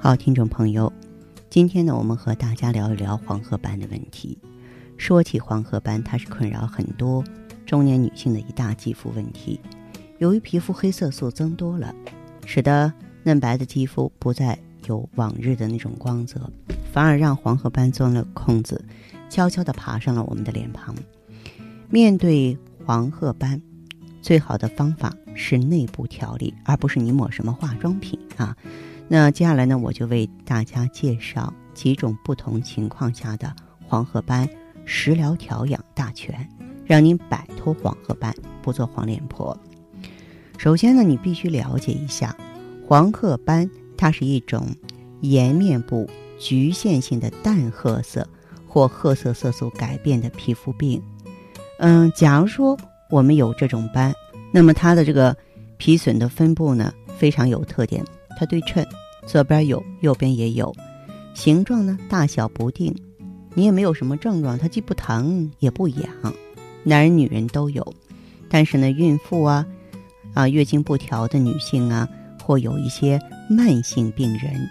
好，听众朋友，今天呢，我们和大家聊一聊黄褐斑的问题。说起黄褐斑，它是困扰很多中年女性的一大肌肤问题。由于皮肤黑色素增多了，使得嫩白的肌肤不再有往日的那种光泽，反而让黄褐斑钻了空子，悄悄地爬上了我们的脸庞。面对黄褐斑，最好的方法是内部调理，而不是你抹什么化妆品啊。那接下来呢，我就为大家介绍几种不同情况下的黄褐斑食疗调养大全，让您摆脱黄褐斑，不做黄脸婆。首先呢，你必须了解一下，黄褐斑它是一种颜面部局限性的淡褐色或褐色色素改变的皮肤病。嗯，假如说我们有这种斑，那么它的这个皮损的分布呢非常有特点，它对称，左边有，右边也有，形状呢大小不定，你也没有什么症状，它既不疼也不痒，男人女人都有，但是呢，孕妇啊。啊，月经不调的女性啊，或有一些慢性病人，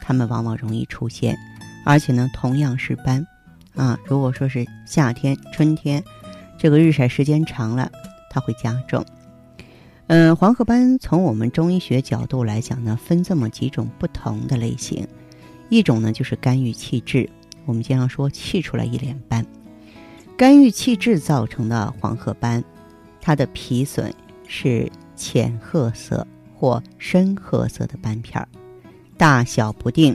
他们往往容易出现，而且呢，同样是斑，啊，如果说是夏天、春天，这个日晒时间长了，它会加重。嗯，黄褐斑从我们中医学角度来讲呢，分这么几种不同的类型，一种呢就是肝郁气滞，我们经常说气出来一脸斑，肝郁气滞造成的黄褐斑，它的皮损。是浅褐色或深褐色的斑片儿，大小不定，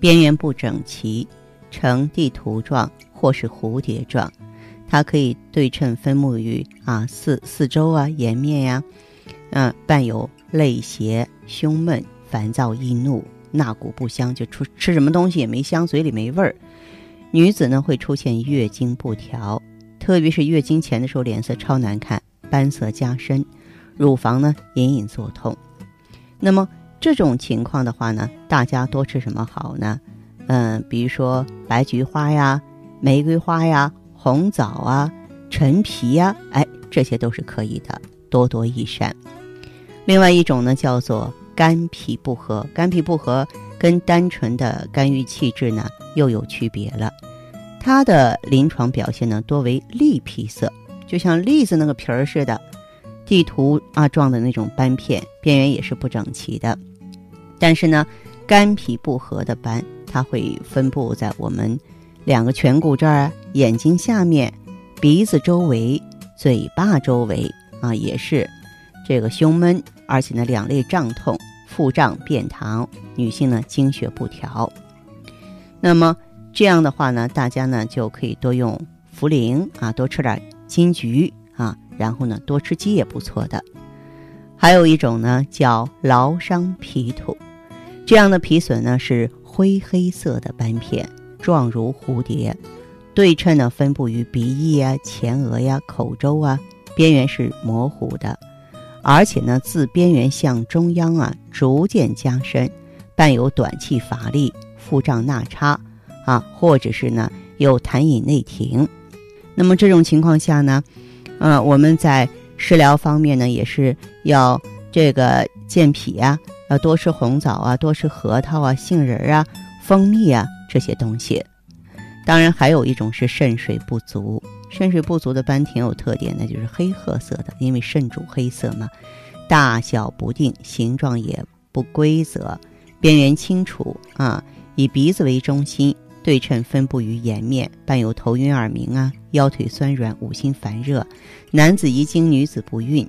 边缘不整齐，呈地图状或是蝴蝶状。它可以对称分布于啊四四周啊颜面呀，嗯，伴有泪斜、胸闷、烦躁易怒、纳谷不香，就出吃什么东西也没香，嘴里没味儿。女子呢会出现月经不调，特别是月经前的时候，脸色超难看。斑色加深，乳房呢隐隐作痛。那么这种情况的话呢，大家多吃什么好呢？嗯，比如说白菊花呀、玫瑰花呀、红枣啊、陈皮呀，哎，这些都是可以的，多多益善。另外一种呢，叫做肝脾不和。肝脾不和跟单纯的肝郁气滞呢又有区别了。它的临床表现呢多为栗皮色。就像栗子那个皮儿似的，地图啊状的那种斑片，边缘也是不整齐的。但是呢，肝脾不和的斑，它会分布在我们两个颧骨这儿、眼睛下面、鼻子周围、嘴巴周围啊，也是这个胸闷，而且呢两肋胀痛、腹胀便溏，女性呢经血不调。那么这样的话呢，大家呢就可以多用茯苓啊，多吃点。金桔啊，然后呢，多吃鸡也不错的。还有一种呢，叫劳伤皮土，这样的皮损呢是灰黑色的斑片，状如蝴蝶，对称呢分布于鼻翼啊、前额呀、口周啊，边缘是模糊的，而且呢自边缘向中央啊逐渐加深，伴有短气乏力、腹胀纳差啊，或者是呢有痰饮内停。那么这种情况下呢，呃，我们在食疗方面呢，也是要这个健脾啊，要多吃红枣啊，多吃核桃啊、杏仁啊、蜂蜜啊这些东西。当然，还有一种是肾水不足，肾水不足的斑挺有特点的，就是黑褐色的，因为肾主黑色嘛，大小不定，形状也不规则，边缘清楚啊，以鼻子为中心。对称分布于颜面，伴有头晕耳鸣啊，腰腿酸软，五心烦热，男子遗精，女子不孕。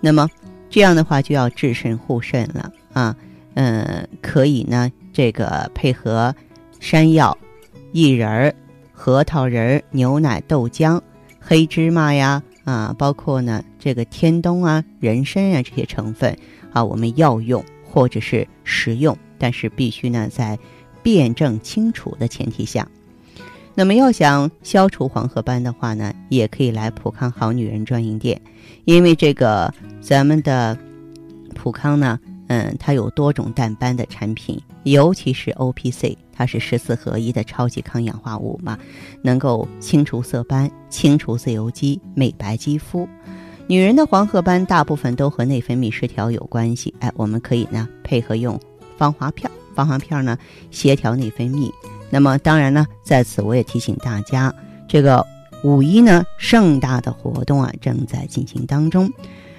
那么这样的话就要治肾护肾了啊。嗯，可以呢，这个配合山药、薏仁儿、核桃仁儿、牛奶、豆浆、黑芝麻呀啊，包括呢这个天冬啊、人参啊这些成分啊，我们药用或者是食用但是必须呢在辩证清楚的前提下。那么要想消除黄褐斑的话呢，也可以来普康好女人专营店，因为这个咱们的普康呢，嗯，它有多种淡斑的产品，尤其是 O P C，它是十四合一的超级抗氧化物嘛，能够清除色斑、清除自由基、美白肌肤。女人的黄褐斑大部分都和内分泌失调有关系，哎，我们可以呢配合用芳华片，芳华片呢协调内分泌。那么当然呢，在此我也提醒大家，这个五一呢盛大的活动啊正在进行当中，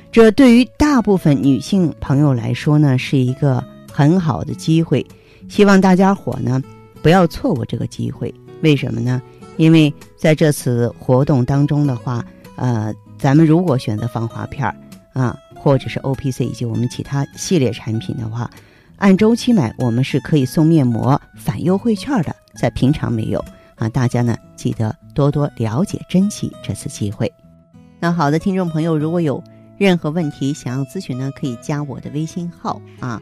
这对于大部分女性朋友来说呢是一个很好的机会，希望大家伙呢不要错过这个机会。为什么呢？因为在这次活动当中的话，呃，咱们如果选择防滑片儿啊，或者是 O P C 以及我们其他系列产品的话。按周期买，我们是可以送面膜返优惠券的，在平常没有啊。大家呢记得多多了解、珍惜这次机会。那好的，听众朋友，如果有任何问题想要咨询呢，可以加我的微信号啊，